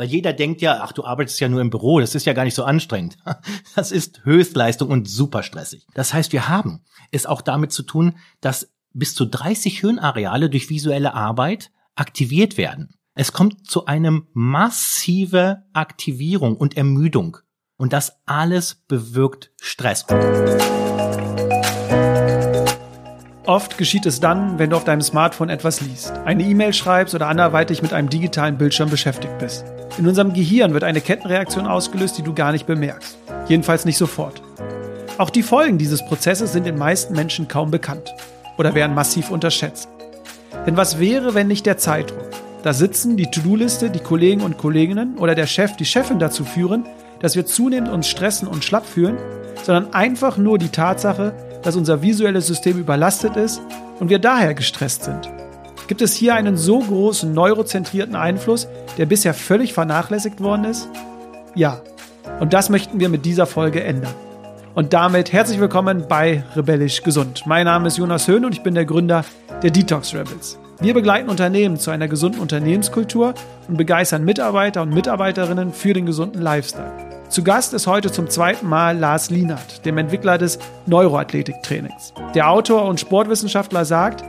Weil jeder denkt ja, ach, du arbeitest ja nur im Büro, das ist ja gar nicht so anstrengend. Das ist Höchstleistung und super stressig. Das heißt, wir haben es auch damit zu tun, dass bis zu 30 Hirnareale durch visuelle Arbeit aktiviert werden. Es kommt zu einem massive Aktivierung und Ermüdung. Und das alles bewirkt Stress. Oft geschieht es dann, wenn du auf deinem Smartphone etwas liest, eine E-Mail schreibst oder anderweitig mit einem digitalen Bildschirm beschäftigt bist. In unserem Gehirn wird eine Kettenreaktion ausgelöst, die du gar nicht bemerkst. Jedenfalls nicht sofort. Auch die Folgen dieses Prozesses sind den meisten Menschen kaum bekannt oder werden massiv unterschätzt. Denn was wäre, wenn nicht der Zeitdruck, da Sitzen, die To-Do-Liste, die Kollegen und Kolleginnen oder der Chef, die Chefin dazu führen, dass wir zunehmend uns stressen und schlapp fühlen, sondern einfach nur die Tatsache, dass unser visuelles System überlastet ist und wir daher gestresst sind. Gibt es hier einen so großen neurozentrierten Einfluss, der bisher völlig vernachlässigt worden ist? Ja. Und das möchten wir mit dieser Folge ändern. Und damit herzlich willkommen bei Rebellisch Gesund. Mein Name ist Jonas Höhn und ich bin der Gründer der Detox Rebels. Wir begleiten Unternehmen zu einer gesunden Unternehmenskultur und begeistern Mitarbeiter und Mitarbeiterinnen für den gesunden Lifestyle. Zu Gast ist heute zum zweiten Mal Lars Lienert, dem Entwickler des Neuroathletiktrainings. Der Autor und Sportwissenschaftler sagt,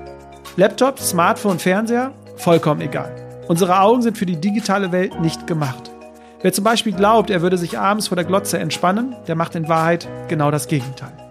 Laptop, Smartphone, Fernseher, vollkommen egal. Unsere Augen sind für die digitale Welt nicht gemacht. Wer zum Beispiel glaubt, er würde sich abends vor der Glotze entspannen, der macht in Wahrheit genau das Gegenteil.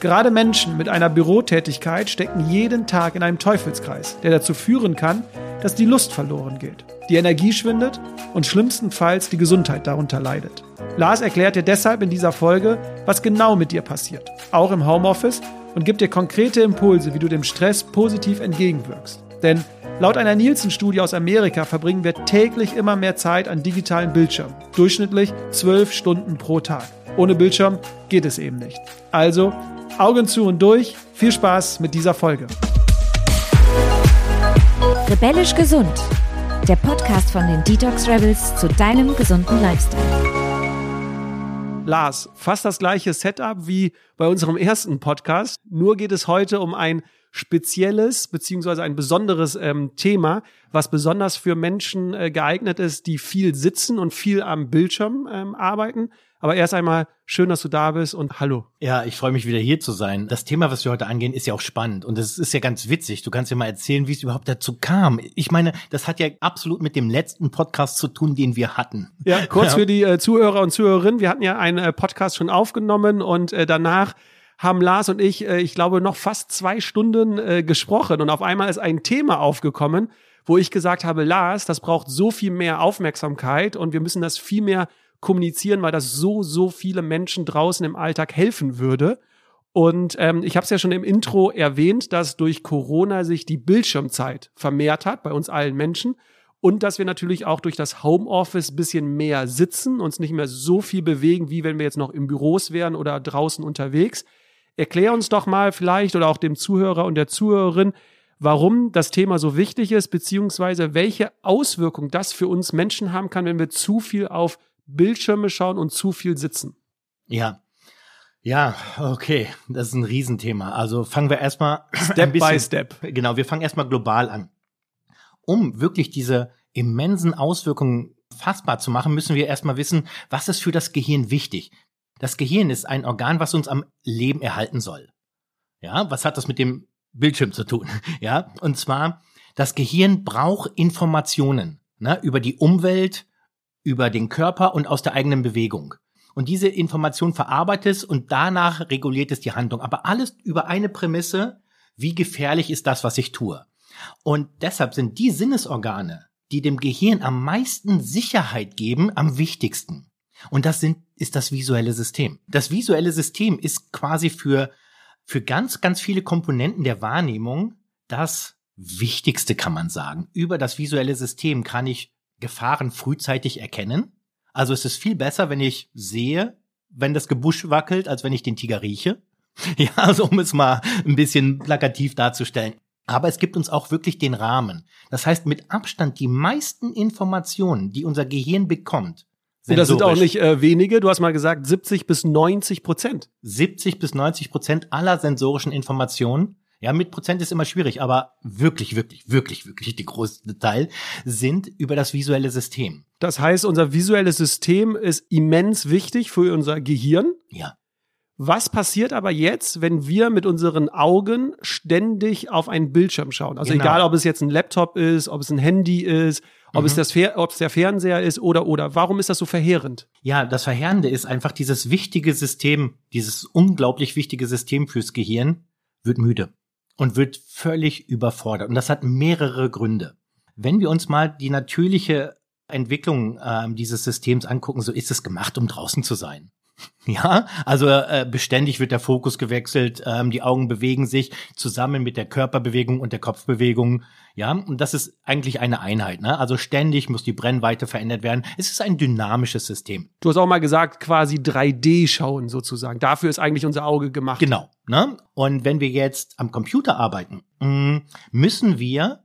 Gerade Menschen mit einer Bürotätigkeit stecken jeden Tag in einem Teufelskreis, der dazu führen kann, dass die Lust verloren geht, die Energie schwindet und schlimmstenfalls die Gesundheit darunter leidet. Lars erklärt dir deshalb in dieser Folge, was genau mit dir passiert, auch im Homeoffice, und gibt dir konkrete Impulse, wie du dem Stress positiv entgegenwirkst. Denn laut einer Nielsen-Studie aus Amerika verbringen wir täglich immer mehr Zeit an digitalen Bildschirmen, durchschnittlich zwölf Stunden pro Tag. Ohne Bildschirm geht es eben nicht. Also Augen zu und durch. Viel Spaß mit dieser Folge. Rebellisch gesund. Der Podcast von den Detox Rebels zu deinem gesunden Lifestyle. Lars, fast das gleiche Setup wie bei unserem ersten Podcast. Nur geht es heute um ein spezielles beziehungsweise ein besonderes ähm, Thema, was besonders für Menschen äh, geeignet ist, die viel sitzen und viel am Bildschirm ähm, arbeiten. Aber erst einmal schön, dass du da bist und hallo. Ja, ich freue mich wieder hier zu sein. Das Thema, was wir heute angehen, ist ja auch spannend und es ist ja ganz witzig. Du kannst ja mal erzählen, wie es überhaupt dazu kam. Ich meine, das hat ja absolut mit dem letzten Podcast zu tun, den wir hatten. Ja, kurz für die äh, Zuhörer und Zuhörerinnen. Wir hatten ja einen äh, Podcast schon aufgenommen und äh, danach haben Lars und ich, äh, ich glaube, noch fast zwei Stunden äh, gesprochen und auf einmal ist ein Thema aufgekommen, wo ich gesagt habe, Lars, das braucht so viel mehr Aufmerksamkeit und wir müssen das viel mehr kommunizieren, weil das so, so viele Menschen draußen im Alltag helfen würde. Und ähm, ich habe es ja schon im Intro erwähnt, dass durch Corona sich die Bildschirmzeit vermehrt hat bei uns allen Menschen und dass wir natürlich auch durch das Homeoffice bisschen mehr sitzen, uns nicht mehr so viel bewegen, wie wenn wir jetzt noch im Büros wären oder draußen unterwegs. Erklär uns doch mal vielleicht oder auch dem Zuhörer und der Zuhörerin, warum das Thema so wichtig ist, beziehungsweise welche Auswirkung das für uns Menschen haben kann, wenn wir zu viel auf Bildschirme schauen und zu viel sitzen. Ja. Ja, okay, das ist ein Riesenthema. Also fangen wir erstmal Step bisschen, by Step. Genau, wir fangen erstmal global an. Um wirklich diese immensen Auswirkungen fassbar zu machen, müssen wir erstmal wissen, was ist für das Gehirn wichtig. Das Gehirn ist ein Organ, was uns am Leben erhalten soll. Ja, was hat das mit dem Bildschirm zu tun? Ja, und zwar, das Gehirn braucht Informationen ne, über die Umwelt, über den Körper und aus der eigenen Bewegung. Und diese Information verarbeitet es und danach reguliert es die Handlung. Aber alles über eine Prämisse, wie gefährlich ist das, was ich tue. Und deshalb sind die Sinnesorgane, die dem Gehirn am meisten Sicherheit geben, am wichtigsten. Und das sind, ist das visuelle System. Das visuelle System ist quasi für, für ganz, ganz viele Komponenten der Wahrnehmung das Wichtigste, kann man sagen. Über das visuelle System kann ich Gefahren frühzeitig erkennen. Also es ist viel besser, wenn ich sehe, wenn das Gebusch wackelt, als wenn ich den Tiger rieche. Ja, also um es mal ein bisschen plakativ darzustellen. Aber es gibt uns auch wirklich den Rahmen. Das heißt, mit Abstand die meisten Informationen, die unser Gehirn bekommt, und das sind auch nicht äh, wenige, du hast mal gesagt 70 bis 90 Prozent. 70 bis 90 Prozent aller sensorischen Informationen ja, mit Prozent ist immer schwierig, aber wirklich, wirklich, wirklich, wirklich die größte Teil sind über das visuelle System. Das heißt, unser visuelles System ist immens wichtig für unser Gehirn. Ja. Was passiert aber jetzt, wenn wir mit unseren Augen ständig auf einen Bildschirm schauen? Also Genau. egal, ob es jetzt ein Laptop ist, ob es ein Handy ist, ob Mhm. es das ob es der Fernseher ist oder oder. Warum ist das so verheerend? Ja, das Verheerende ist einfach dieses wichtige System, dieses unglaublich wichtige System fürs Gehirn wird müde und wird völlig überfordert. Und das hat mehrere Gründe. Wenn wir uns mal die natürliche Entwicklung ähm, dieses Systems angucken, so ist es gemacht, um draußen zu sein. Ja, also äh, beständig wird der Fokus gewechselt, ähm, die Augen bewegen sich zusammen mit der Körperbewegung und der Kopfbewegung. Ja, und das ist eigentlich eine Einheit. Ne? Also ständig muss die Brennweite verändert werden. Es ist ein dynamisches System. Du hast auch mal gesagt, quasi 3D schauen sozusagen. Dafür ist eigentlich unser Auge gemacht. Genau. Ne? Und wenn wir jetzt am Computer arbeiten, mh, müssen wir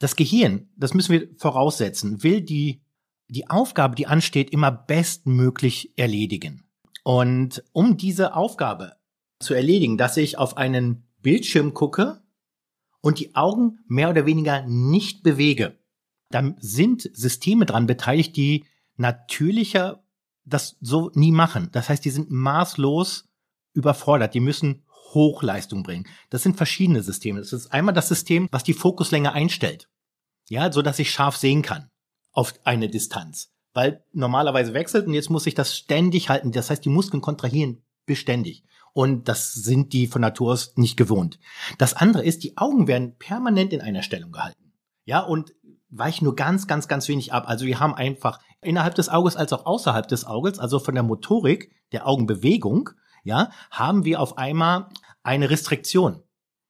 das Gehirn, das müssen wir voraussetzen, will die, die Aufgabe, die ansteht, immer bestmöglich erledigen. Und um diese Aufgabe zu erledigen, dass ich auf einen Bildschirm gucke und die Augen mehr oder weniger nicht bewege, dann sind Systeme dran beteiligt, die natürlicher das so nie machen. Das heißt, die sind maßlos überfordert. Die müssen Hochleistung bringen. Das sind verschiedene Systeme. Das ist einmal das System, was die Fokuslänge einstellt. Ja, so dass ich scharf sehen kann auf eine Distanz. Weil normalerweise wechselt und jetzt muss ich das ständig halten. Das heißt, die Muskeln kontrahieren beständig. Und das sind die von Natur aus nicht gewohnt. Das andere ist, die Augen werden permanent in einer Stellung gehalten. Ja, und weichen nur ganz, ganz, ganz wenig ab. Also wir haben einfach innerhalb des Auges als auch außerhalb des Auges, also von der Motorik, der Augenbewegung, ja, haben wir auf einmal eine Restriktion.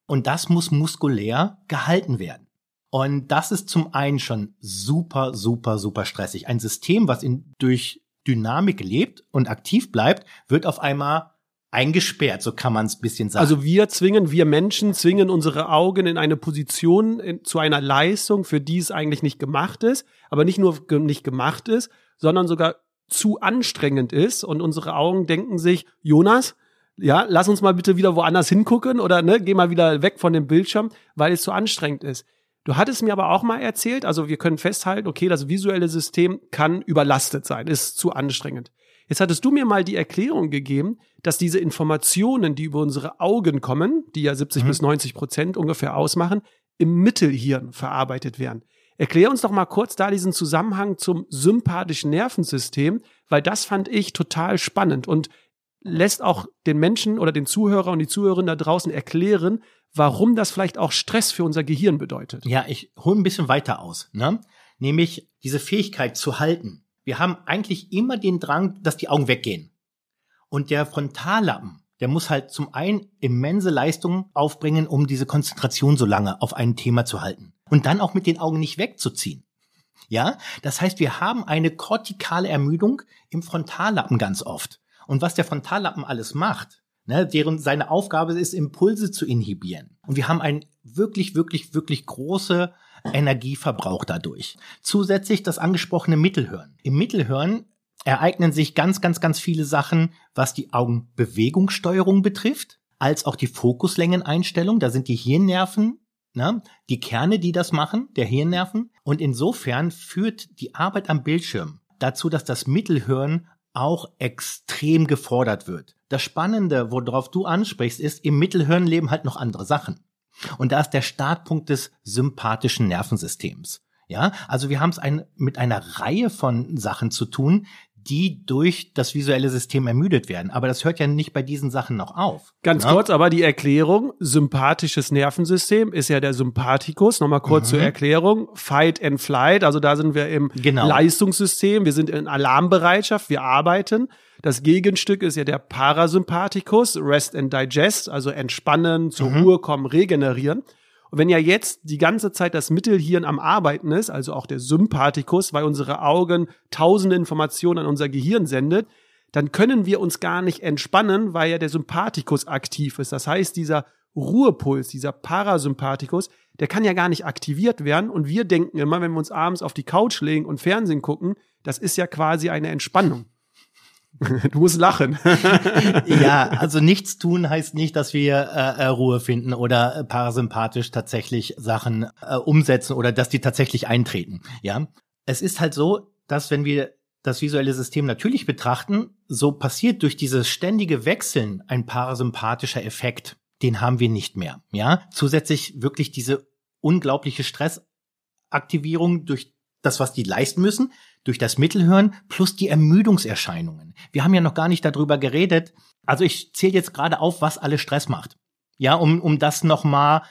Und das muss muskulär gehalten werden. Und das ist zum einen schon super, super, super stressig. Ein System, was in, durch Dynamik lebt und aktiv bleibt, wird auf einmal eingesperrt, so kann man es bisschen sagen. Also wir zwingen, wir Menschen zwingen unsere Augen in eine Position, in, zu einer Leistung, für die es eigentlich nicht gemacht ist, aber nicht nur ge nicht gemacht ist, sondern sogar zu anstrengend ist und unsere Augen denken sich, Jonas, ja, lass uns mal bitte wieder woanders hingucken oder ne, geh mal wieder weg von dem Bildschirm, weil es zu anstrengend ist. Du hattest mir aber auch mal erzählt, also wir können festhalten, okay, das visuelle System kann überlastet sein, ist zu anstrengend. Jetzt hattest du mir mal die Erklärung gegeben, dass diese Informationen, die über unsere Augen kommen, die ja 70 Mhm. bis 90 Prozent ungefähr ausmachen, im Mittelhirn verarbeitet werden. Erklär uns doch mal kurz da diesen Zusammenhang zum sympathischen Nervensystem, weil das fand ich total spannend und lässt auch den Menschen oder den Zuhörer und die Zuhörerinnen da draußen erklären, warum das vielleicht auch Stress für unser Gehirn bedeutet. Ja, ich hole ein bisschen weiter aus, ne? Nämlich diese Fähigkeit zu halten. Wir haben eigentlich immer den Drang, dass die Augen weggehen. Und der Frontallappen, der muss halt zum einen immense Leistung aufbringen, um diese Konzentration so lange auf ein Thema zu halten. Und dann auch mit den Augen nicht wegzuziehen. Ja, das heißt, wir haben eine kortikale Ermüdung im Frontallappen ganz oft. Und was der Frontallappen alles macht, ne, deren seine Aufgabe ist, Impulse zu inhibieren. Und wir haben einen wirklich, wirklich, wirklich große Energieverbrauch dadurch. Zusätzlich das angesprochene Mittelhirn. Im Mittelhirn ereignen sich ganz, ganz, ganz viele Sachen, was die Augenbewegungssteuerung betrifft, als auch die Fokuslängeneinstellung. Da sind die Hirnnerven, ne, die Kerne, die das machen, der Hirnnerven. Und insofern führt die Arbeit am Bildschirm dazu, dass das Mittelhirn auch extrem gefordert wird. Das Spannende, worauf du ansprichst, ist, im Mittelhirn leben halt noch andere Sachen. Und da ist der Startpunkt des sympathischen Nervensystems. Ja, also wir haben es ein, mit einer Reihe von Sachen zu tun, die durch das visuelle System ermüdet werden. Aber das hört ja nicht bei diesen Sachen noch auf. Ganz ne? kurz, aber die Erklärung, sympathisches Nervensystem ist ja der Sympathikus. Nochmal kurz Mhm. zur Erklärung. Fight and Flight, also da sind wir im Genau. Leistungssystem, wir sind in Alarmbereitschaft, wir arbeiten. Das Gegenstück ist ja der Parasympathikus, Rest and Digest, also entspannen, zur Mhm. Ruhe kommen, regenerieren. Und wenn ja jetzt die ganze Zeit das Mittelhirn am Arbeiten ist, also auch der Sympathikus, weil unsere Augen tausende Informationen an unser Gehirn sendet, dann können wir uns gar nicht entspannen, weil ja der Sympathikus aktiv ist. Das heißt, dieser Ruhepuls, dieser Parasympathikus, der kann ja gar nicht aktiviert werden. Und wir denken immer, wenn wir uns abends auf die Couch legen und Fernsehen gucken, das ist ja quasi eine Entspannung. Du musst lachen. ja, also nichts tun heißt nicht, dass wir äh, äh, Ruhe finden oder äh, parasympathisch tatsächlich Sachen äh, umsetzen oder dass die tatsächlich eintreten. Ja, es ist halt so, dass wenn wir das visuelle System natürlich betrachten, so passiert durch dieses ständige Wechseln ein parasympathischer Effekt. Den haben wir nicht mehr. Ja, zusätzlich wirklich diese unglaubliche Stressaktivierung durch das, was die leisten müssen, durch das Mittelhören plus die Ermüdungserscheinungen. Wir haben ja noch gar nicht darüber geredet. Also ich zähle jetzt gerade auf, was alles Stress macht. Ja, um, um das nochmal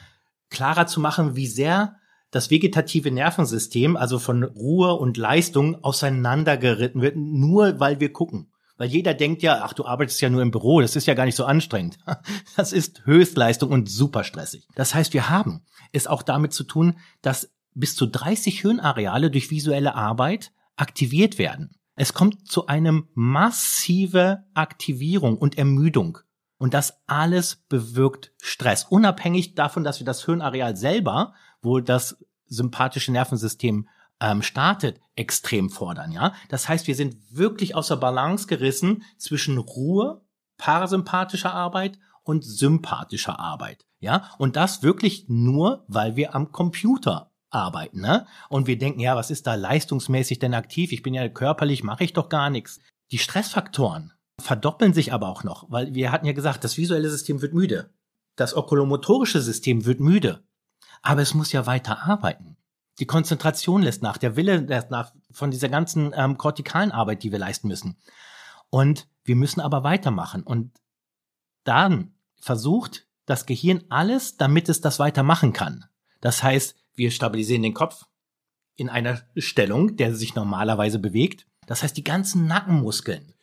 klarer zu machen, wie sehr das vegetative Nervensystem, also von Ruhe und Leistung, auseinandergeritten wird, nur weil wir gucken. Weil jeder denkt ja, ach, du arbeitest ja nur im Büro, das ist ja gar nicht so anstrengend. Das ist Höchstleistung und super stressig. Das heißt, wir haben es auch damit zu tun, dass bis zu 30 Hirnareale durch visuelle Arbeit aktiviert werden. Es kommt zu einem massive Aktivierung und Ermüdung. Und das alles bewirkt Stress. Unabhängig davon, dass wir das Hirnareal selber, wo das sympathische Nervensystem ähm, startet, extrem fordern, ja. Das heißt, wir sind wirklich außer Balance gerissen zwischen Ruhe, parasympathischer Arbeit und sympathischer Arbeit, ja. Und das wirklich nur, weil wir am Computer arbeiten, ne? Und wir denken, ja, was ist da leistungsmäßig denn aktiv? Ich bin ja körperlich, mache ich doch gar nichts. Die Stressfaktoren verdoppeln sich aber auch noch, weil wir hatten ja gesagt, das visuelle System wird müde. Das okulomotorische System wird müde. Aber es muss ja weiter arbeiten. Die Konzentration lässt nach, der Wille lässt nach von dieser ganzen ähm, kortikalen Arbeit, die wir leisten müssen. Und wir müssen aber weitermachen. Und dann versucht das Gehirn alles, damit es das weitermachen kann. Das heißt, wir stabilisieren den Kopf in einer Stellung, der sich normalerweise bewegt. Das heißt, die ganzen Nackenmuskeln.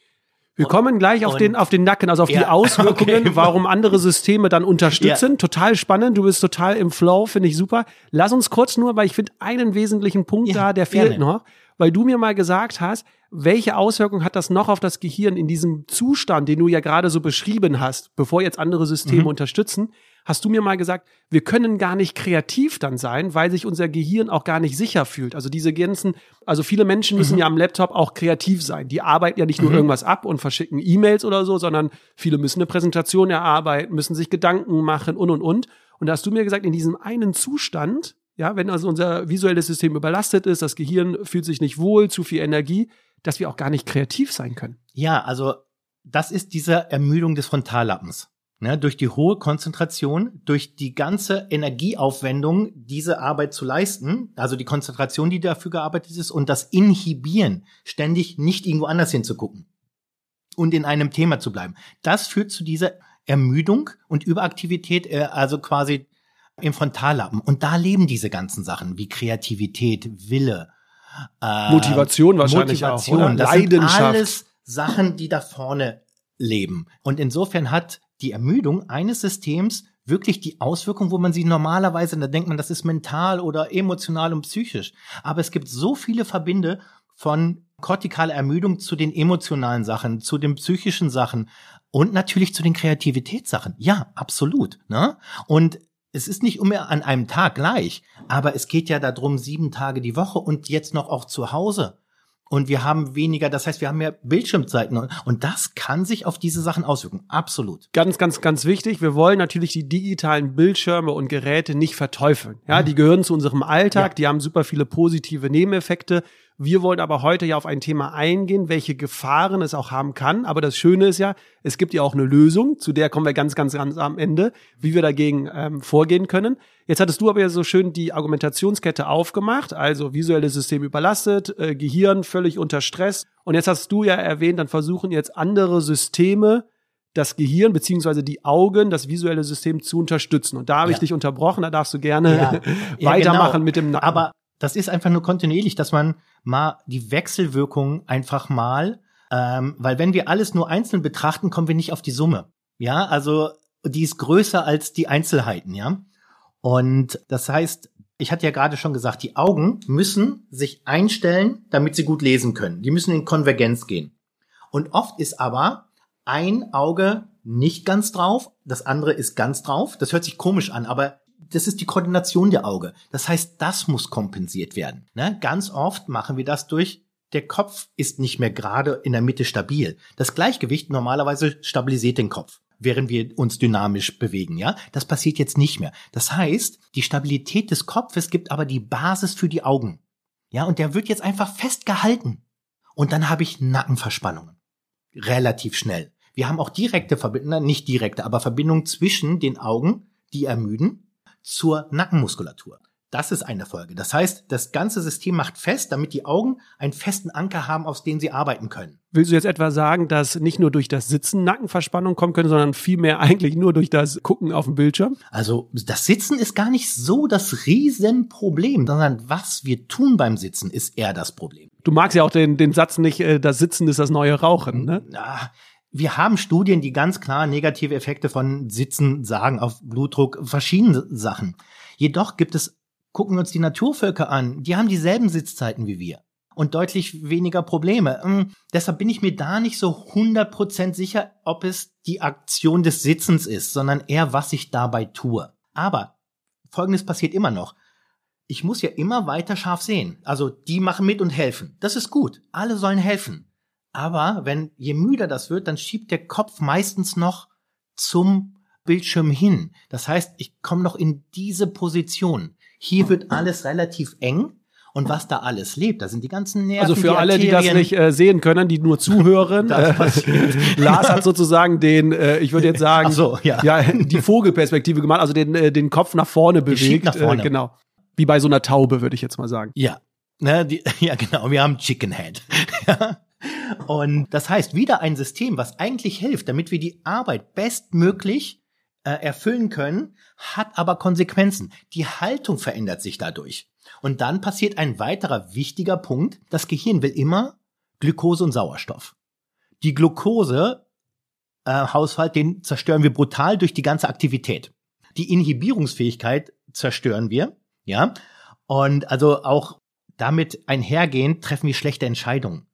Wir kommen gleich auf den, auf den Nacken, also auf ja, die Auswirkungen, okay. warum andere Systeme dann unterstützen. Ja. Total spannend. Du bist total im Flow, finde ich super. Lass uns kurz nur, weil ich finde einen wesentlichen Punkt ja, da, der fehlt gerne. noch, weil du mir mal gesagt hast, welche Auswirkungen hat das noch auf das Gehirn in diesem Zustand, den du ja gerade so beschrieben hast, bevor jetzt andere Systeme mhm. unterstützen? Hast du mir mal gesagt, wir können gar nicht kreativ dann sein, weil sich unser Gehirn auch gar nicht sicher fühlt. Also diese ganzen, also viele Menschen müssen mhm. ja am Laptop auch kreativ sein. Die arbeiten ja nicht nur mhm. irgendwas ab und verschicken E-Mails oder so, sondern viele müssen eine Präsentation erarbeiten, müssen sich Gedanken machen und und und. Und da hast du mir gesagt, in diesem einen Zustand, ja, wenn also unser visuelles System überlastet ist, das Gehirn fühlt sich nicht wohl, zu viel Energie, dass wir auch gar nicht kreativ sein können. Ja, also das ist diese Ermüdung des Frontallappens. Ne, durch die hohe Konzentration, durch die ganze Energieaufwendung, diese Arbeit zu leisten, also die Konzentration, die dafür gearbeitet ist, und das Inhibieren, ständig nicht irgendwo anders hinzugucken und in einem Thema zu bleiben. Das führt zu dieser Ermüdung und Überaktivität, äh, also quasi im Frontallappen. Und da leben diese ganzen Sachen wie Kreativität, Wille, äh, Motivation wahrscheinlich Motivation. auch, oder? Das Leidenschaft. Sind alles Sachen, die da vorne leben. Und insofern hat die Ermüdung eines Systems wirklich die Auswirkung, wo man sie normalerweise, da denkt man, das ist mental oder emotional und psychisch. Aber es gibt so viele Verbinde von kortikaler Ermüdung zu den emotionalen Sachen, zu den psychischen Sachen und natürlich zu den Kreativitätssachen. Ja, absolut. Ne? Und es ist nicht immer an einem Tag gleich, aber es geht ja darum, sieben Tage die Woche und jetzt noch auch zu Hause. Und wir haben weniger, das heißt, wir haben mehr Bildschirmzeiten und das kann sich auf diese Sachen auswirken. Absolut. Ganz, ganz, ganz wichtig. Wir wollen natürlich die digitalen Bildschirme und Geräte nicht verteufeln. Ja, die gehören zu unserem Alltag. Ja. Die haben super viele positive Nebeneffekte. Wir wollen aber heute ja auf ein Thema eingehen, welche Gefahren es auch haben kann. Aber das Schöne ist ja, es gibt ja auch eine Lösung, zu der kommen wir ganz, ganz, ganz am Ende, wie wir dagegen ähm, vorgehen können. Jetzt hattest du aber ja so schön die Argumentationskette aufgemacht, also visuelles System überlastet, äh, Gehirn völlig unter Stress. Und jetzt hast du ja erwähnt, dann versuchen jetzt andere Systeme das Gehirn beziehungsweise die Augen, das visuelle System zu unterstützen. Und da habe ja. ich dich unterbrochen, da darfst du gerne ja. weitermachen genau. mit dem Nacken. Aber das ist einfach nur kontinuierlich, dass man mal die Wechselwirkung einfach mal, ähm, weil wenn wir alles nur einzeln betrachten, kommen wir nicht auf die Summe. Ja, also die ist größer als die Einzelheiten, ja. Und das heißt, ich hatte ja gerade schon gesagt, die Augen müssen sich einstellen, damit sie gut lesen können. Die müssen in Konvergenz gehen. Und oft ist aber ein Auge nicht ganz drauf, das andere ist ganz drauf. Das hört sich komisch an, aber das ist die Koordination der Auge. Das heißt, das muss kompensiert werden. Ne? Ganz oft machen wir das durch der Kopf ist nicht mehr gerade in der Mitte stabil. Das Gleichgewicht normalerweise stabilisiert den Kopf, während wir uns dynamisch bewegen, ja? Das passiert jetzt nicht mehr. Das heißt, die Stabilität des Kopfes gibt aber die Basis für die Augen. Ja, und der wird jetzt einfach festgehalten. Und dann habe ich Nackenverspannungen. Relativ schnell. Wir haben auch direkte Verbindungen, nicht direkte, aber Verbindungen zwischen den Augen, die ermüden, zur Nackenmuskulatur. Das ist eine Folge. Das heißt, das ganze System macht fest, damit die Augen einen festen Anker haben, aus dem sie arbeiten können. Willst du jetzt etwa sagen, dass nicht nur durch das Sitzen Nackenverspannung kommen können, sondern vielmehr eigentlich nur durch das Gucken auf dem Bildschirm? Also das Sitzen ist gar nicht so das Riesenproblem, sondern was wir tun beim Sitzen ist eher das Problem. Du magst ja auch den, den Satz nicht, äh, das Sitzen ist das neue Rauchen, ne? Ja, wir haben Studien, die ganz klar negative Effekte von Sitzen sagen auf Blutdruck, verschiedene Sachen. Jedoch gibt es Gucken wir uns die Naturvölker an. Die haben dieselben Sitzzeiten wie wir und deutlich weniger Probleme. Hm, deshalb bin ich mir da nicht so 100% sicher, ob es die Aktion des Sitzens ist, sondern eher, was ich dabei tue. Aber Folgendes passiert immer noch. Ich muss ja immer weiter scharf sehen. Also die machen mit und helfen. Das ist gut. Alle sollen helfen. Aber wenn je müder das wird, dann schiebt der Kopf meistens noch zum Bildschirm hin. Das heißt, ich komme noch in diese Position. Hier wird alles relativ eng. Und was da alles lebt, da sind die ganzen Nerven. Also für alle, die das nicht äh, sehen können, die nur zuhören, äh, Lars hat sozusagen den, äh, ich würde jetzt sagen, so, ja. ja, die Vogelperspektive gemacht, also den, äh, den Kopf nach vorne bewegt. Nach vorne. Äh, genau. Wie bei so einer Taube, würde ich jetzt mal sagen. Ja. Ne, die, ja, genau, wir haben Chicken Head. Und das heißt, wieder ein System, was eigentlich hilft, damit wir die Arbeit bestmöglich äh, erfüllen können, hat aber Konsequenzen. Die Haltung verändert sich dadurch. Und dann passiert ein weiterer wichtiger Punkt. Das Gehirn will immer Glukose und Sauerstoff. Die Glukose äh, Haushalt, den zerstören wir brutal durch die ganze Aktivität. Die Inhibierungsfähigkeit zerstören wir, ja. Und also auch damit einhergehend treffen wir schlechte Entscheidungen.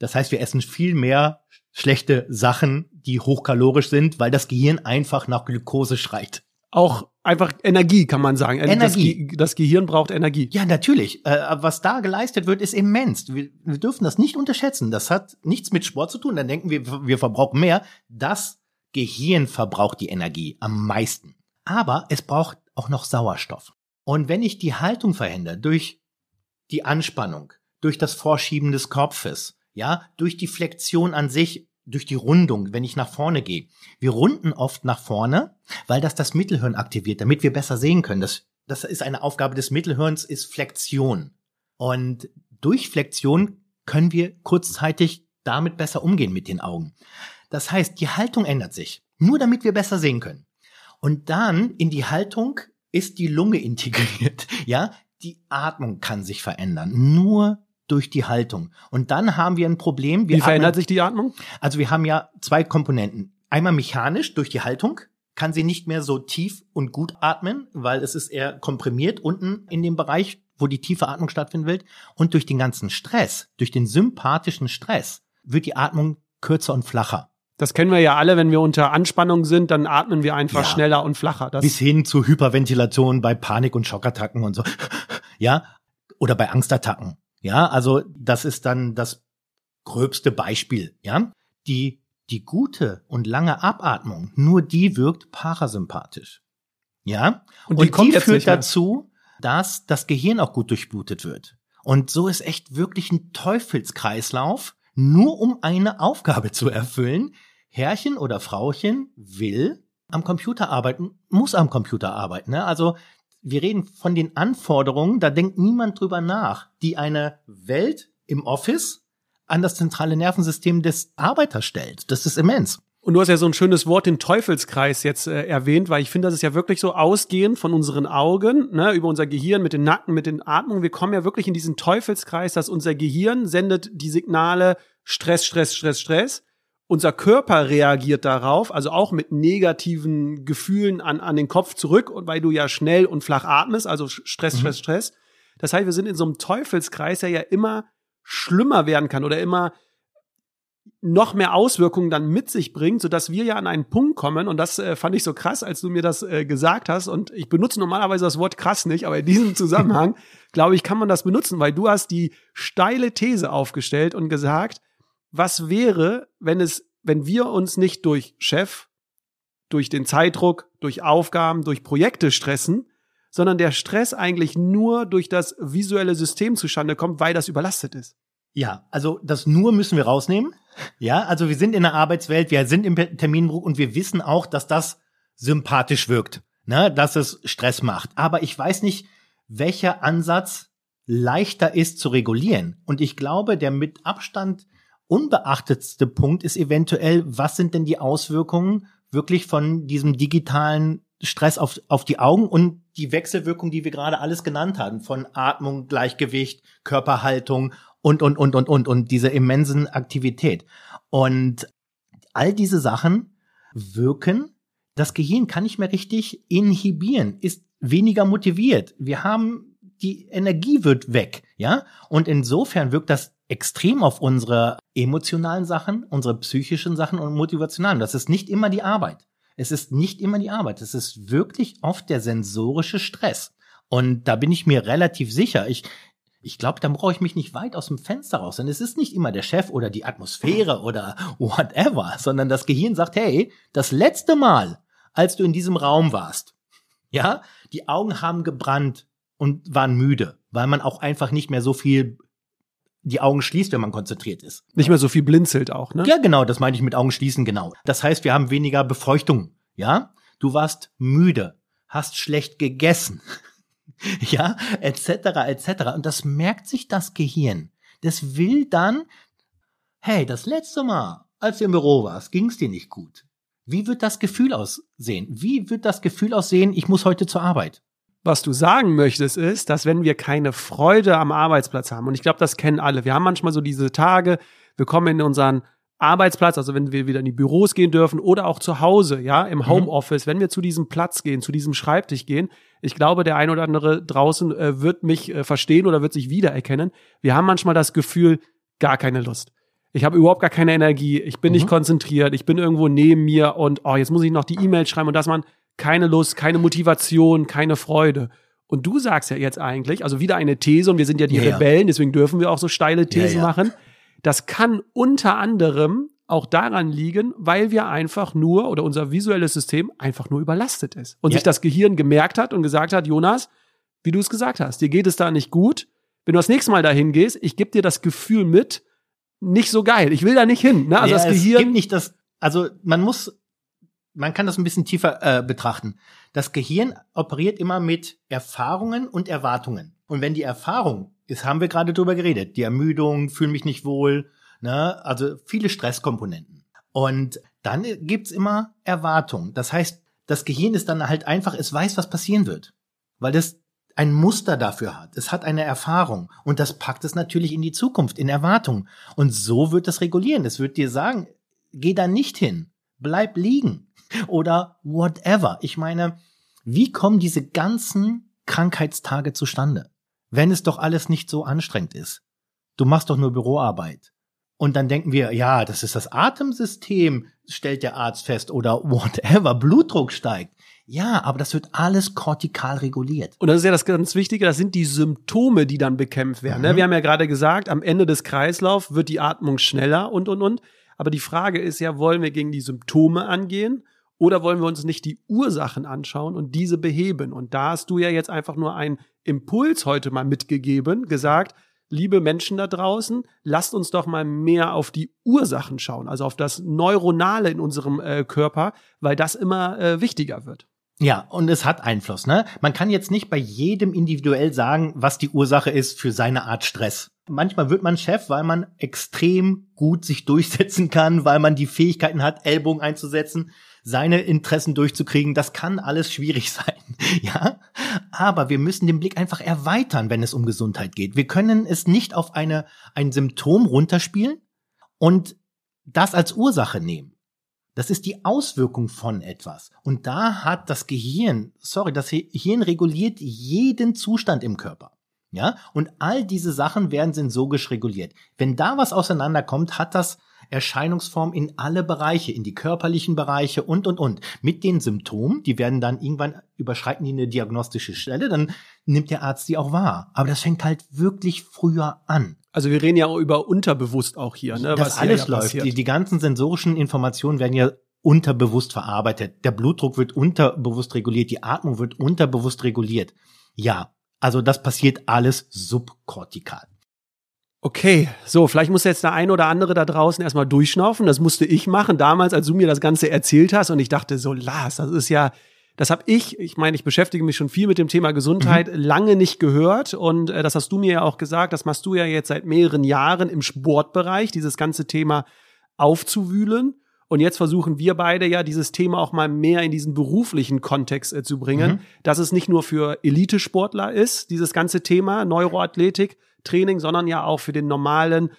Das heißt, wir essen viel mehr schlechte Sachen, die hochkalorisch sind, weil das Gehirn einfach nach Glukose schreit. Auch einfach Energie, kann man sagen. Energie. Das, das Gehirn braucht Energie. Ja, natürlich. Äh, was da geleistet wird, ist immens. Wir, wir dürfen das nicht unterschätzen. Das hat nichts mit Sport zu tun. Dann denken wir, wir verbrauchen mehr. Das Gehirn verbraucht die Energie am meisten. Aber es braucht auch noch Sauerstoff. Und wenn ich die Haltung verhindere durch die Anspannung, durch das Vorschieben des Kopfes, ja, durch die Flexion an sich, durch die Rundung, wenn ich nach vorne gehe. Wir runden oft nach vorne, weil das das Mittelhirn aktiviert, damit wir besser sehen können. Das, das ist eine Aufgabe des Mittelhirns, ist Flexion. Und durch Flexion können wir kurzzeitig damit besser umgehen mit den Augen. Das heißt, die Haltung ändert sich, nur damit wir besser sehen können. Und dann in die Haltung ist die Lunge integriert. Ja, die Atmung kann sich verändern. Nur durch die Haltung. Und dann haben wir ein Problem. Wir Wie verändert atmen, sich die Atmung? Also wir haben ja zwei Komponenten. Einmal mechanisch durch die Haltung kann sie nicht mehr so tief und gut atmen, weil es ist eher komprimiert unten in dem Bereich, wo die tiefe Atmung stattfinden will. Und durch den ganzen Stress, durch den sympathischen Stress, wird die Atmung kürzer und flacher. Das kennen wir ja alle, wenn wir unter Anspannung sind, dann atmen wir einfach ja. schneller und flacher. Das Bis hin zu Hyperventilation bei Panik- und Schockattacken und so. Ja, oder bei Angstattacken. Ja, also das ist dann das gröbste Beispiel, ja. Die, die gute und lange Abatmung, nur die wirkt parasympathisch. Ja, und die, und die führt dazu, dass das Gehirn auch gut durchblutet wird. Und so ist echt wirklich ein Teufelskreislauf, nur um eine Aufgabe zu erfüllen. Herrchen oder Frauchen will am Computer arbeiten, muss am Computer arbeiten. Ne? Also wir reden von den Anforderungen, da denkt niemand drüber nach, die eine Welt im Office an das zentrale Nervensystem des Arbeiters stellt. Das ist immens. Und du hast ja so ein schönes Wort, den Teufelskreis jetzt äh, erwähnt, weil ich finde, das ist ja wirklich so ausgehend von unseren Augen, ne, über unser Gehirn mit den Nacken, mit den Atmungen. Wir kommen ja wirklich in diesen Teufelskreis, dass unser Gehirn sendet die Signale Stress, Stress, Stress, Stress. Unser Körper reagiert darauf, also auch mit negativen Gefühlen an, an den Kopf zurück, und weil du ja schnell und flach atmest, also Stress, Stress, mhm. Stress. Das heißt, wir sind in so einem Teufelskreis, der ja immer schlimmer werden kann oder immer noch mehr Auswirkungen dann mit sich bringt, sodass wir ja an einen Punkt kommen, und das äh, fand ich so krass, als du mir das äh, gesagt hast, und ich benutze normalerweise das Wort krass nicht, aber in diesem Zusammenhang, glaube ich, kann man das benutzen, weil du hast die steile These aufgestellt und gesagt, was wäre, wenn es, wenn wir uns nicht durch Chef, durch den Zeitdruck, durch Aufgaben, durch Projekte stressen, sondern der Stress eigentlich nur durch das visuelle System zustande kommt, weil das überlastet ist. Ja, also das nur müssen wir rausnehmen. Ja, also wir sind in der Arbeitswelt, wir sind im Terminbruch und wir wissen auch, dass das sympathisch wirkt, ne, dass es Stress macht. Aber ich weiß nicht, welcher Ansatz leichter ist zu regulieren. Und ich glaube, der mit Abstand unbeachtetste Punkt ist eventuell, was sind denn die Auswirkungen wirklich von diesem digitalen Stress auf, auf die Augen und die Wechselwirkung, die wir gerade alles genannt haben, von Atmung, Gleichgewicht, Körperhaltung und, und, und, und, und, und diese immensen Aktivität. Und all diese Sachen wirken. Das Gehirn kann nicht mehr richtig inhibieren, ist weniger motiviert. Wir haben, die Energie wird weg, ja? Und insofern wirkt das extrem auf unsere emotionalen Sachen, unsere psychischen Sachen und motivationalen. Das ist nicht immer die Arbeit. Es ist nicht immer die Arbeit. Es ist wirklich oft der sensorische Stress. Und da bin ich mir relativ sicher. Ich, ich glaube, dann brauche ich mich nicht weit aus dem Fenster raus. Denn es ist nicht immer der Chef oder die Atmosphäre oder whatever, sondern das Gehirn sagt, hey, das letzte Mal, als du in diesem Raum warst, ja, die Augen haben gebrannt und waren müde, weil man auch einfach nicht mehr so viel die Augen schließt, wenn man konzentriert ist. Nicht mehr so viel blinzelt auch, ne? Ja, genau, das meine ich mit Augen schließen, genau. Das heißt, wir haben weniger Befeuchtung, ja? Du warst müde, hast schlecht gegessen, ja, etc., etc. Und das merkt sich das Gehirn. Das will dann, hey, das letzte Mal, als du im Büro warst, ging es dir nicht gut. Wie wird das Gefühl aussehen? Wie wird das Gefühl aussehen, ich muss heute zur Arbeit? Was du sagen möchtest, ist, dass wenn wir keine Freude am Arbeitsplatz haben, und ich glaube, das kennen alle, wir haben manchmal so diese Tage, wir kommen in unseren Arbeitsplatz, also wenn wir wieder in die Büros gehen dürfen oder auch zu Hause, ja, im mhm. Homeoffice, wenn wir zu diesem Platz gehen, zu diesem Schreibtisch gehen, ich glaube, der ein oder andere draußen äh, wird mich äh, verstehen oder wird sich wiedererkennen. Wir haben manchmal das Gefühl, gar keine Lust. Ich habe überhaupt gar keine Energie, ich bin mhm. nicht konzentriert, ich bin irgendwo neben mir und oh, jetzt muss ich noch die E-Mail schreiben und das man keine Lust, keine Motivation, keine Freude. Und du sagst ja jetzt eigentlich, also wieder eine These und wir sind ja die ja, Rebellen, deswegen dürfen wir auch so steile Thesen ja, ja. machen das kann unter anderem auch daran liegen, weil wir einfach nur oder unser visuelles System einfach nur überlastet ist und sich das Gehirn gemerkt hat und gesagt hat, Jonas, wie du es gesagt hast, dir geht es da nicht gut. Wenn du das nächste Mal dahin gehst, ich gebe dir das Gefühl mit, nicht so geil. Ich will da nicht hin. Ne? Also das Gehirn. Es gibt nicht das, also man muss, man kann das ein bisschen tiefer äh, betrachten. Das Gehirn operiert immer mit Erfahrungen und Erwartungen. Und wenn die Erfahrung ist, haben wir gerade drüber geredet, die Ermüdung, fühle mich nicht wohl, ne, also viele Stresskomponenten. Und dann gibt's immer Erwartungen. Das heißt, das Gehirn ist dann halt einfach, es weiß, was passieren wird. Weil das ein Muster dafür hat. Es hat eine Erfahrung. Und das packt es natürlich in die Zukunft, in Erwartung. Und so wird es regulieren. Es wird dir sagen, geh da nicht hin. Bleib liegen. Oder whatever. Ich meine, wie kommen diese ganzen Krankheitstage zustande? wenn es doch alles nicht so anstrengend ist. Du machst doch nur Büroarbeit. Und dann denken wir, ja, das ist das Atemsystem, stellt der Arzt fest, oder whatever, Blutdruck steigt. Ja, aber das wird alles kortikal reguliert. Und das ist ja das ganz Wichtige, das sind die Symptome, die dann bekämpft werden. Ne? Mhm. Wir haben ja gerade gesagt, am Ende des Kreislaufs wird die Atmung schneller und, und, und. Aber die Frage ist ja, wollen wir gegen die Symptome angehen oder wollen wir uns nicht die Ursachen anschauen und diese beheben? Und da hast du ja jetzt einfach nur einen Impuls heute mal mitgegeben, gesagt, liebe Menschen da draußen, lasst uns doch mal mehr auf die Ursachen schauen, also auf das Neuronale in unserem äh, Körper, weil das immer äh, wichtiger wird. Ja, und es hat Einfluss, ne? Man kann jetzt nicht bei jedem individuell sagen, was die Ursache ist für seine Art Stress. Manchmal wird man Chef, weil man extrem gut sich durchsetzen kann, weil man die Fähigkeiten hat, Ellbogen einzusetzen seine Interessen durchzukriegen, das kann alles schwierig sein, ja. Aber wir müssen den Blick einfach erweitern, wenn es um Gesundheit geht. Wir können es nicht auf eine, ein Symptom runterspielen und das als Ursache nehmen. Das ist die Auswirkung von etwas. Und da hat das Gehirn, sorry, das Gehirn reguliert jeden Zustand im Körper. Ja, und all diese Sachen werden sensorisch reguliert. Wenn da was auseinanderkommt, hat das Erscheinungsform in alle Bereiche, in die körperlichen Bereiche und, und, und. Mit den Symptomen, die werden dann irgendwann überschreiten die eine diagnostische Stelle, dann nimmt der Arzt die auch wahr. Aber das fängt halt wirklich früher an. Also wir reden ja auch über unterbewusst auch hier, ne? Das alles ja läuft. Die, die ganzen sensorischen Informationen werden ja unterbewusst verarbeitet. Der Blutdruck wird unterbewusst reguliert, die Atmung wird unterbewusst reguliert. Ja, also das passiert alles subkortikal. Okay, so, vielleicht muss jetzt der ein oder andere da draußen erstmal durchschnaufen. Das musste ich machen damals, als du mir das Ganze erzählt hast. Und ich dachte so, Lars, das ist ja, das habe ich, ich meine, ich beschäftige mich schon viel mit dem Thema Gesundheit, mhm. lange nicht gehört. Und äh, das hast du mir ja auch gesagt, das machst du ja jetzt seit mehreren Jahren im Sportbereich, dieses ganze Thema aufzuwühlen. Und jetzt versuchen wir beide ja, dieses Thema auch mal mehr in diesen beruflichen Kontext äh, zu bringen, mhm. dass es nicht nur für Elitesportler ist, dieses ganze Thema Neuroathletik, Training, sondern ja auch für den normalen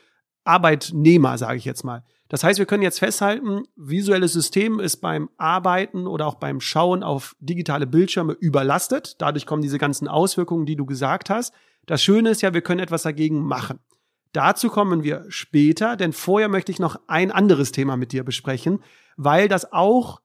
Arbeitnehmer, sage ich jetzt mal. Das heißt, wir können jetzt festhalten, visuelles System ist beim Arbeiten oder auch beim Schauen auf digitale Bildschirme überlastet. Dadurch kommen diese ganzen Auswirkungen, die du gesagt hast. Das Schöne ist ja, wir können etwas dagegen machen. Dazu kommen wir später, denn vorher möchte ich noch ein anderes Thema mit dir besprechen, weil das auch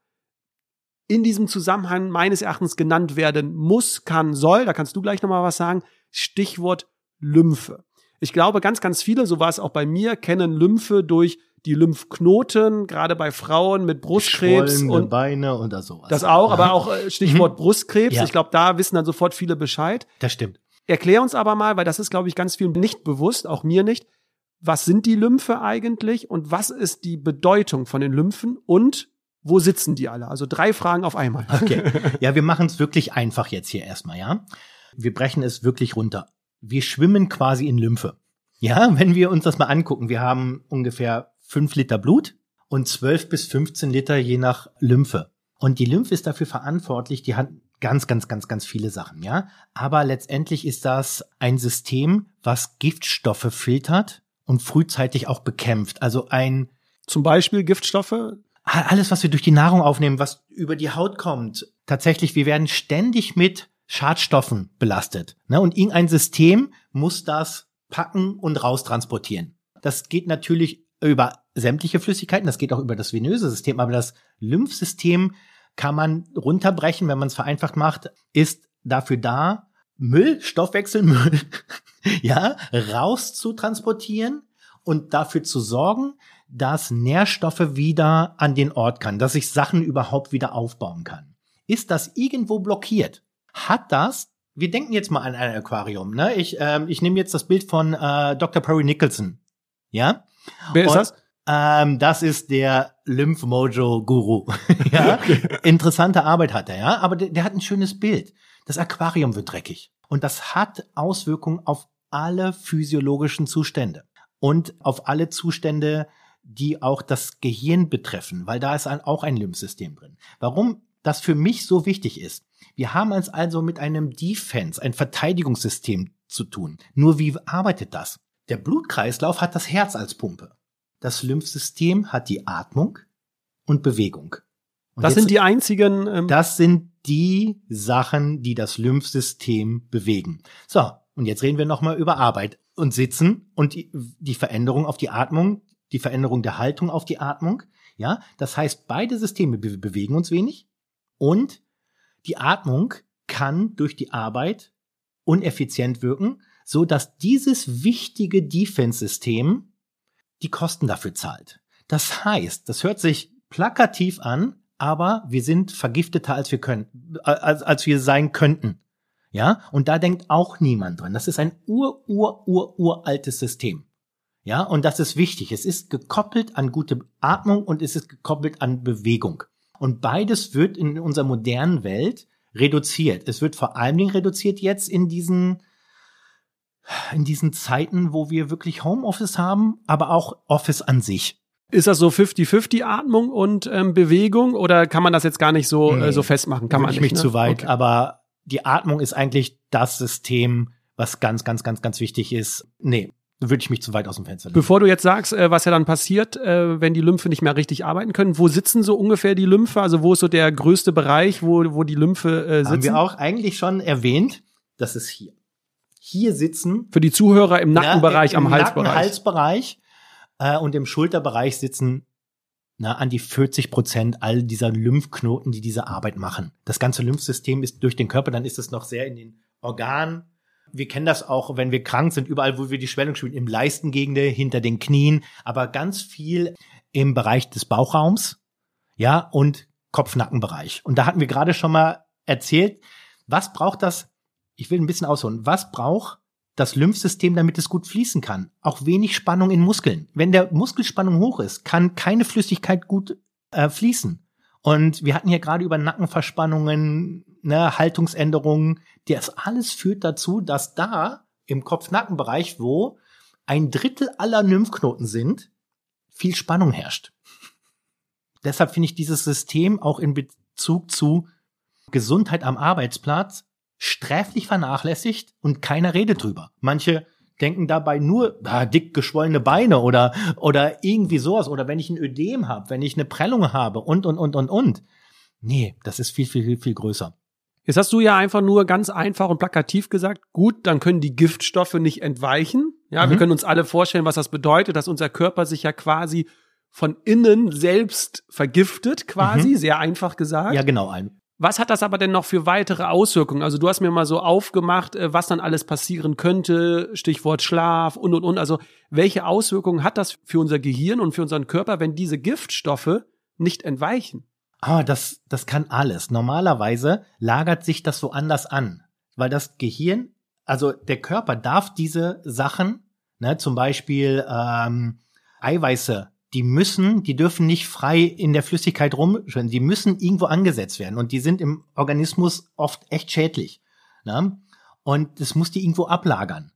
in diesem Zusammenhang meines Erachtens genannt werden muss, kann, soll. Da kannst du gleich nochmal was sagen. Stichwort Lymphe. Ich glaube, ganz, ganz viele, so war es auch bei mir, kennen Lymphe durch die Lymphknoten, gerade bei Frauen mit Brustkrebs und Beine oder sowas. Das auch, aber auch äh, Stichwort mhm. Brustkrebs. Ja. Ich glaube, da wissen dann sofort viele Bescheid. Das stimmt. Erklär uns aber mal, weil das ist, glaube ich, ganz viel nicht bewusst, auch mir nicht. Was sind die Lymphe eigentlich und was ist die Bedeutung von den Lymphen und wo sitzen die alle? Also drei Fragen auf einmal. Okay. Ja, wir machen es wirklich einfach jetzt hier erstmal, ja. Wir brechen es wirklich runter. Wir schwimmen quasi in Lymphe. Ja, wenn wir uns das mal angucken, wir haben ungefähr fünf Liter Blut und zwölf bis 15 Liter je nach Lymphe. Und die Lymphe ist dafür verantwortlich, die hat ganz, ganz, ganz, ganz viele Sachen, ja. Aber letztendlich ist das ein System, was Giftstoffe filtert und frühzeitig auch bekämpft. Also ein zum Beispiel Giftstoffe? Alles, was wir durch die Nahrung aufnehmen, was über die Haut kommt. Tatsächlich, wir werden ständig mit Schadstoffen belastet. Ne? Und irgendein System muss das packen und raustransportieren. Das geht natürlich über sämtliche Flüssigkeiten, das geht auch über das venöse System, aber das Lymphsystem kann man runterbrechen, wenn man es vereinfacht macht, ist dafür da, Müll, Stoffwechselmüll, ja, raus zu transportieren und dafür zu sorgen, dass Nährstoffe wieder an den Ort kann, dass ich Sachen überhaupt wieder aufbauen kann. Ist das irgendwo blockiert? Hat das, wir denken jetzt mal an ein Aquarium, ne? Ich, ähm, ich nehme jetzt das Bild von äh, Dr. Perry Nicholson. Ja? Wer ist und, das? Ähm, das ist der Lymph Mojo Guru. ja, interessante Arbeit hat er, ja, aber der, der hat ein schönes Bild. Das Aquarium wird dreckig und das hat Auswirkungen auf alle physiologischen Zustände und auf alle Zustände, die auch das Gehirn betreffen, weil da ist auch ein Lymphsystem drin. Warum das für mich so wichtig ist? Wir haben es also mit einem Defense, ein Verteidigungssystem zu tun. Nur wie arbeitet das? Der Blutkreislauf hat das Herz als Pumpe. Das Lymphsystem hat die Atmung und Bewegung. Und das jetzt, sind die einzigen. Ähm das sind die Sachen, die das Lymphsystem bewegen. So, und jetzt reden wir nochmal über Arbeit und Sitzen und die, die Veränderung auf die Atmung, die Veränderung der Haltung auf die Atmung. Ja, das heißt, beide Systeme be bewegen uns wenig und die Atmung kann durch die Arbeit uneffizient wirken, so dass dieses wichtige Defense-System die Kosten dafür zahlt. Das heißt, das hört sich plakativ an, aber wir sind vergifteter als wir können, als, als wir sein könnten. Ja, und da denkt auch niemand dran. Das ist ein ur, ur, ur, uraltes System. Ja, und das ist wichtig. Es ist gekoppelt an gute Atmung und es ist gekoppelt an Bewegung. Und beides wird in unserer modernen Welt reduziert. Es wird vor allen Dingen reduziert jetzt in diesen in diesen Zeiten, wo wir wirklich Homeoffice haben, aber auch Office an sich. Ist das so 50-50 Atmung und ähm, Bewegung oder kann man das jetzt gar nicht so, nee, äh, so festmachen? Kann man nicht, mich ne? zu weit, okay. aber die Atmung ist eigentlich das System, was ganz, ganz, ganz, ganz wichtig ist. Nee, würde ich mich zu weit aus dem Fenster legen. Bevor du jetzt sagst, äh, was ja dann passiert, äh, wenn die Lymphe nicht mehr richtig arbeiten können, wo sitzen so ungefähr die Lymphe? Also wo ist so der größte Bereich, wo, wo die Lymphe äh, sitzen? Haben wir auch eigentlich schon erwähnt, das ist hier hier sitzen. Für die Zuhörer im Nackenbereich, ja, am Halsbereich. Nacken, Halsbereich. Äh, und im Schulterbereich sitzen na, an die 40 Prozent all dieser Lymphknoten, die diese Arbeit machen. Das ganze Lymphsystem ist durch den Körper, dann ist es noch sehr in den Organen. Wir kennen das auch, wenn wir krank sind, überall, wo wir die Schwellung spüren, im Leistengegende, hinter den Knien, aber ganz viel im Bereich des Bauchraums, ja, und Kopf-Nackenbereich. Und da hatten wir gerade schon mal erzählt, was braucht das? Ich will ein bisschen ausholen. Was braucht das Lymphsystem, damit es gut fließen kann. Auch wenig Spannung in Muskeln. Wenn der Muskelspannung hoch ist, kann keine Flüssigkeit gut äh, fließen. Und wir hatten hier gerade über Nackenverspannungen, ne, Haltungsänderungen. Das alles führt dazu, dass da im Kopf-Nackenbereich, wo ein Drittel aller Lymphknoten sind, viel Spannung herrscht. Deshalb finde ich dieses System auch in Bezug zu Gesundheit am Arbeitsplatz sträflich vernachlässigt und keiner redet drüber. Manche denken dabei nur ah, dick geschwollene Beine oder oder irgendwie sowas oder wenn ich ein Ödem habe, wenn ich eine Prellung habe und und und und und. Nee, das ist viel viel viel, viel größer. Jetzt hast du ja einfach nur ganz einfach und plakativ gesagt, gut, dann können die Giftstoffe nicht entweichen. Ja, mhm. wir können uns alle vorstellen, was das bedeutet, dass unser Körper sich ja quasi von innen selbst vergiftet, quasi, mhm. sehr einfach gesagt. Ja, genau. Ein, was hat das aber denn noch für weitere Auswirkungen? Also du hast mir mal so aufgemacht, äh, was dann alles passieren könnte, Stichwort Schlaf und und und. Also welche Auswirkungen hat das für unser Gehirn und für unseren Körper, wenn diese Giftstoffe nicht entweichen? Ah, das, das kann alles. Normalerweise lagert sich das so anders an, weil das Gehirn, also der Körper darf diese Sachen, ne, zum Beispiel ähm, Eiweiße die müssen, die dürfen nicht frei in der Flüssigkeit rumschwimmen, die müssen irgendwo angesetzt werden und die sind im Organismus oft echt schädlich. Ne? Und das muss die irgendwo ablagern.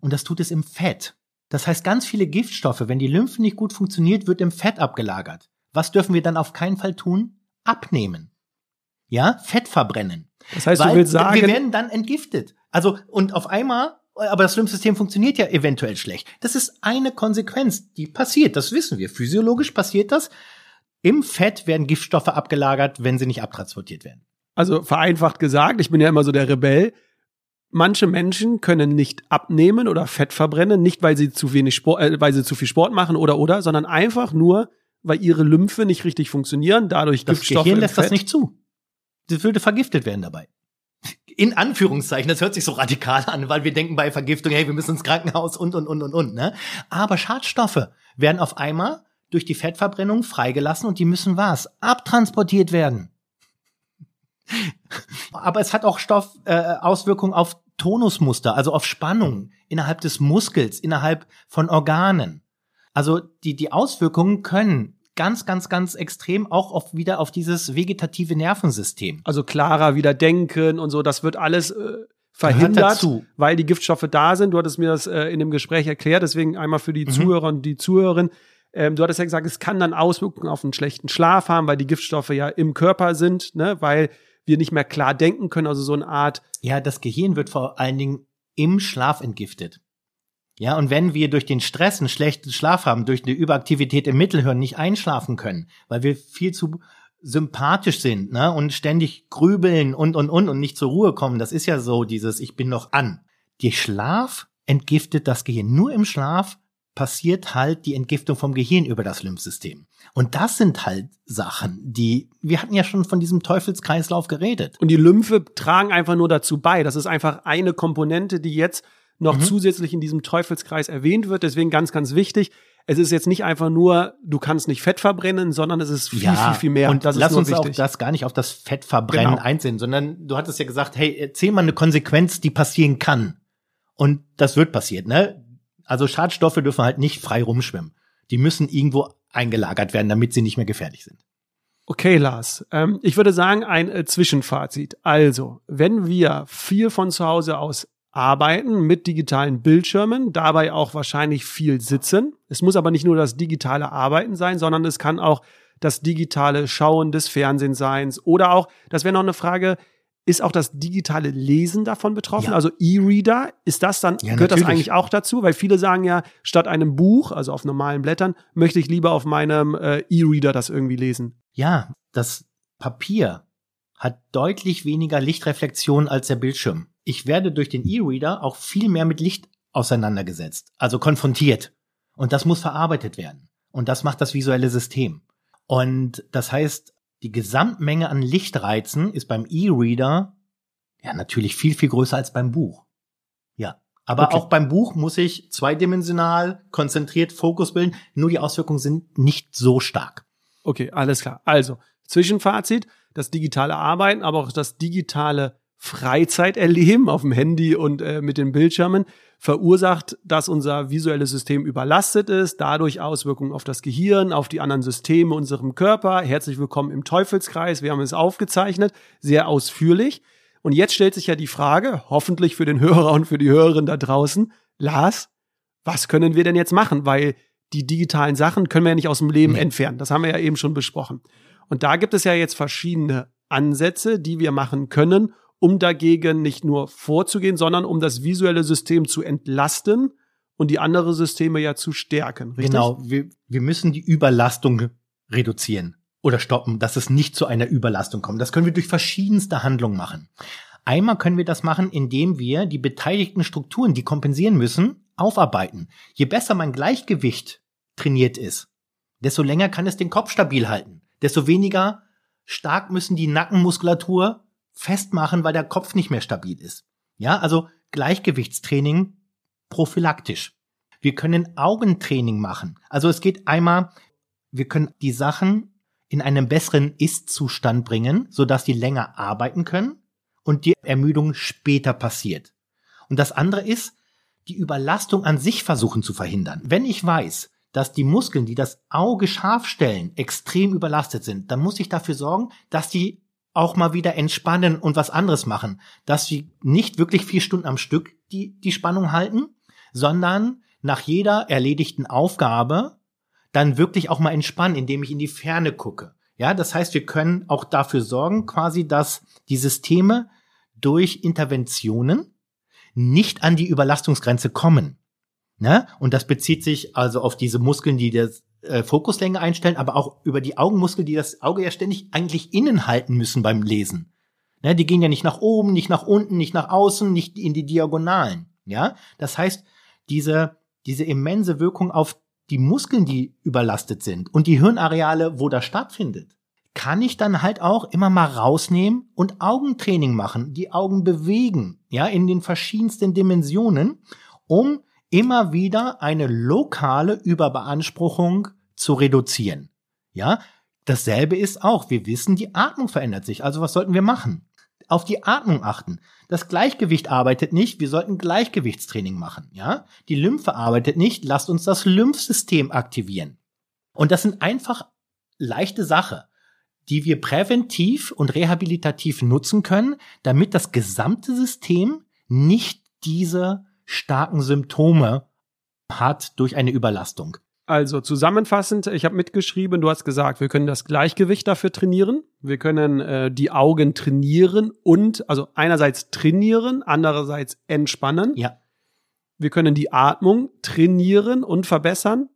Und das tut es im Fett. Das heißt, ganz viele Giftstoffe, wenn die Lymphe nicht gut funktioniert, wird im Fett abgelagert. Was dürfen wir dann auf keinen Fall tun? Abnehmen. Ja, Fett verbrennen. Das heißt, Weil du willst sagen, wir werden dann entgiftet. Also, und auf einmal aber das Lymphsystem funktioniert ja eventuell schlecht. Das ist eine Konsequenz, die passiert, das wissen wir. Physiologisch passiert das. Im Fett werden Giftstoffe abgelagert, wenn sie nicht abtransportiert werden. Also vereinfacht gesagt, ich bin ja immer so der Rebell. Manche Menschen können nicht abnehmen oder Fett verbrennen, nicht weil sie zu wenig Sport, äh, weil sie zu viel Sport machen oder oder, sondern einfach nur, weil ihre Lymphe nicht richtig funktionieren, dadurch das Giftstoffe Gehirn lässt das nicht zu. Das würde vergiftet werden dabei in Anführungszeichen, das hört sich so radikal an, weil wir denken bei Vergiftung, hey, wir müssen ins Krankenhaus und, und, und, und, und, ne? Aber Schadstoffe werden auf einmal durch die Fettverbrennung freigelassen und die müssen was? Abtransportiert werden. Aber es hat auch Stoff, äh, Auswirkungen auf Tonusmuster, also auf Spannung innerhalb des Muskels, innerhalb von Organen. Also die, die Auswirkungen können ganz, ganz, ganz extrem auch auf, wieder auf dieses vegetative Nervensystem. Also klarer wieder denken und so, das wird alles äh, verhindert, weil die Giftstoffe da sind. Du hattest mir das äh, in dem Gespräch erklärt, deswegen einmal für die mhm. Zuhörer und die Zuhörerinnen. Ähm, du hattest ja gesagt, es kann dann Auswirkungen auf einen schlechten Schlaf haben, weil die Giftstoffe ja im Körper sind, ne, weil wir nicht mehr klar denken können, also so eine Art. Ja, das Gehirn wird vor allen Dingen im Schlaf entgiftet. Ja, und wenn wir durch den Stress einen schlechten Schlaf haben, durch eine Überaktivität im Mittelhirn nicht einschlafen können, weil wir viel zu sympathisch sind, ne, und ständig grübeln und und und und nicht zur Ruhe kommen, das ist ja so dieses ich bin noch an. Die Schlaf entgiftet das Gehirn. Nur im Schlaf passiert halt die Entgiftung vom Gehirn über das Lymphsystem. Und das sind halt Sachen, die, wir hatten ja schon von diesem Teufelskreislauf geredet. Und die Lymphe tragen einfach nur dazu bei. Das ist einfach eine Komponente, die jetzt noch mhm. zusätzlich in diesem Teufelskreis erwähnt wird. Deswegen ganz, ganz wichtig. Es ist jetzt nicht einfach nur, du kannst nicht Fett verbrennen, sondern es ist viel, ja, viel, viel mehr. Und das lass uns wichtig. auch das gar nicht auf das Fettverbrennen genau. einsehen, sondern du hattest ja gesagt, hey, erzähl mal eine Konsequenz, die passieren kann. Und das wird passiert, ne? Also Schadstoffe dürfen halt nicht frei rumschwimmen. Die müssen irgendwo eingelagert werden, damit sie nicht mehr gefährlich sind. Okay, Lars. Ähm, ich würde sagen, ein äh, Zwischenfazit. Also, wenn wir viel von zu Hause aus arbeiten mit digitalen Bildschirmen, dabei auch wahrscheinlich viel sitzen. Es muss aber nicht nur das digitale Arbeiten sein, sondern es kann auch das digitale Schauen des Fernsehens sein oder auch, das wäre noch eine Frage, ist auch das digitale Lesen davon betroffen? Ja. Also E-Reader, ist das dann, ja, gehört natürlich. das eigentlich auch dazu? Weil viele sagen ja, statt einem Buch, also auf normalen Blättern, möchte ich lieber auf meinem äh, E-Reader das irgendwie lesen. Ja, das Papier hat deutlich weniger Lichtreflexion als der Bildschirm ich werde durch den E-Reader auch viel mehr mit Licht auseinandergesetzt, also konfrontiert. Und das muss verarbeitet werden. Und das macht das visuelle System. Und das heißt, die Gesamtmenge an Lichtreizen ist beim E-Reader ja natürlich viel, viel größer als beim Buch. Ja. Aber okay. auch beim Buch muss ich zweidimensional, konzentriert Fokus bilden. Nur die Auswirkungen sind nicht so stark. Okay, alles klar. Also, Zwischenfazit, das digitale Arbeiten, aber auch das digitale Freizeiterleben auf dem Handy und äh, mit den Bildschirmen verursacht, dass unser visuelles System überlastet ist, dadurch Auswirkungen auf das Gehirn, auf die anderen Systeme unserem Körper. Herzlich willkommen im Teufelskreis. Wir haben es aufgezeichnet, sehr ausführlich. Und jetzt stellt sich ja die Frage, hoffentlich für den Hörer und für die Hörerin da draußen, Lars, was können wir denn jetzt machen? Weil die digitalen Sachen können wir ja nicht aus dem Leben nee. entfernen. Das haben wir ja eben schon besprochen. Und da gibt es ja jetzt verschiedene Ansätze, die wir machen können, um dagegen nicht nur vorzugehen, sondern um das visuelle System zu entlasten und die anderen Systeme ja zu stärken. Richtig? Genau, wir, wir müssen die Überlastung reduzieren oder stoppen, dass es nicht zu einer Überlastung kommt. Das können wir durch verschiedenste Handlungen machen. Einmal können wir das machen, indem wir die beteiligten Strukturen, die kompensieren müssen, aufarbeiten. Je besser mein Gleichgewicht trainiert ist, desto länger kann es den Kopf stabil halten. Desto weniger stark müssen die Nackenmuskulatur festmachen, weil der Kopf nicht mehr stabil ist. Ja, also Gleichgewichtstraining prophylaktisch. Wir können Augentraining machen. Also es geht einmal, wir können die Sachen in einen besseren Ist-Zustand bringen, sodass die länger arbeiten können und die Ermüdung später passiert. Und das andere ist, die Überlastung an sich versuchen zu verhindern. Wenn ich weiß, dass die Muskeln, die das Auge scharf stellen, extrem überlastet sind, dann muss ich dafür sorgen, dass die auch mal wieder entspannen und was anderes machen, dass sie nicht wirklich vier Stunden am Stück die, die Spannung halten, sondern nach jeder erledigten Aufgabe dann wirklich auch mal entspannen, indem ich in die Ferne gucke. Ja, das heißt, wir können auch dafür sorgen, quasi, dass die Systeme durch Interventionen nicht an die Überlastungsgrenze kommen. Ne? Und das bezieht sich also auf diese Muskeln, die das äh, Fokuslänge einstellen, aber auch über die Augenmuskeln, die das Auge ja ständig eigentlich innen halten müssen beim Lesen. Ne, die gehen ja nicht nach oben, nicht nach unten, nicht nach außen, nicht in die Diagonalen. Ja, das heißt, diese, diese immense Wirkung auf die Muskeln, die überlastet sind und die Hirnareale, wo das stattfindet, kann ich dann halt auch immer mal rausnehmen und Augentraining machen, die Augen bewegen, ja, in den verschiedensten Dimensionen, um immer wieder eine lokale Überbeanspruchung zu reduzieren. Ja, dasselbe ist auch, wir wissen, die Atmung verändert sich. Also was sollten wir machen? Auf die Atmung achten. Das Gleichgewicht arbeitet nicht, wir sollten Gleichgewichtstraining machen, ja? Die Lymphe arbeitet nicht, lasst uns das Lymphsystem aktivieren. Und das sind einfach leichte Sache, die wir präventiv und rehabilitativ nutzen können, damit das gesamte System nicht diese starken Symptome hat durch eine Überlastung. Also zusammenfassend, ich habe mitgeschrieben, du hast gesagt, wir können das Gleichgewicht dafür trainieren, wir können äh, die Augen trainieren und also einerseits trainieren, andererseits entspannen. Ja. Wir können die Atmung trainieren und verbessern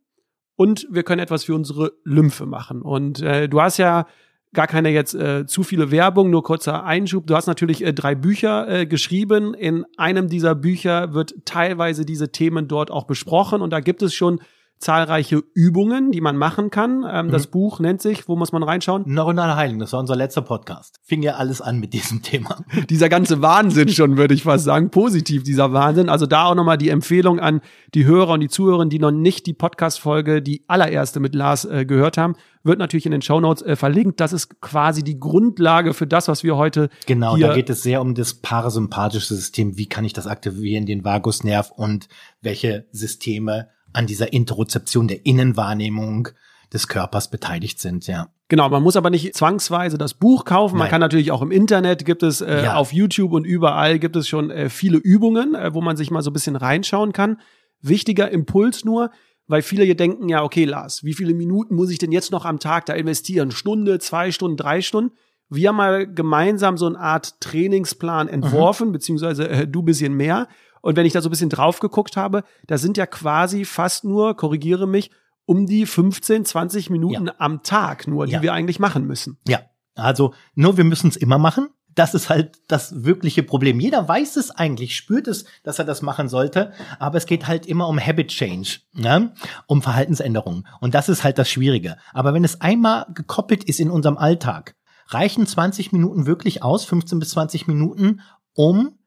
und wir können etwas für unsere Lymphe machen. Und äh, du hast ja gar keine jetzt äh, zu viele Werbung, nur kurzer Einschub. Du hast natürlich äh, drei Bücher äh, geschrieben. In einem dieser Bücher wird teilweise diese Themen dort auch besprochen und da gibt es schon zahlreiche Übungen, die man machen kann. Ähm, mhm. Das Buch nennt sich, wo muss man reinschauen? Neuronale Heilung, das war unser letzter Podcast. Fing ja alles an mit diesem Thema. dieser ganze Wahnsinn schon, würde ich fast sagen. Positiv, dieser Wahnsinn. Also da auch nochmal die Empfehlung an die Hörer und die Zuhörer, die noch nicht die Podcast-Folge, die allererste mit Lars äh, gehört haben, wird natürlich in den Show Notes äh, verlinkt. Das ist quasi die Grundlage für das, was wir heute Genau, da geht es sehr um das parasympathische System. Wie kann ich das aktivieren, den Vagusnerv und welche Systeme an dieser Interozeption der Innenwahrnehmung des Körpers beteiligt sind, ja. Genau, man muss aber nicht zwangsweise das Buch kaufen. Man Nein. kann natürlich auch im Internet gibt es äh, ja. auf YouTube und überall gibt es schon äh, viele Übungen, äh, wo man sich mal so ein bisschen reinschauen kann. Wichtiger Impuls nur, weil viele hier denken, ja, okay, Lars, wie viele Minuten muss ich denn jetzt noch am Tag da investieren? Stunde, zwei Stunden, drei Stunden? Wir haben mal gemeinsam so eine Art Trainingsplan entworfen, mhm. beziehungsweise äh, du bisschen mehr. Und wenn ich da so ein bisschen drauf geguckt habe, da sind ja quasi fast nur, korrigiere mich, um die 15, 20 Minuten ja. am Tag nur, die ja. wir eigentlich machen müssen. Ja, also nur wir müssen es immer machen. das ist halt das wirkliche Problem. Jeder weiß es eigentlich, spürt es, dass er das machen sollte, aber es geht halt immer um Habit Change, ne? um Verhaltensänderungen. Und das ist halt das Schwierige. Aber wenn es einmal gekoppelt ist in unserem Alltag, reichen 20 Minuten wirklich aus, 15 bis 20 Minuten, um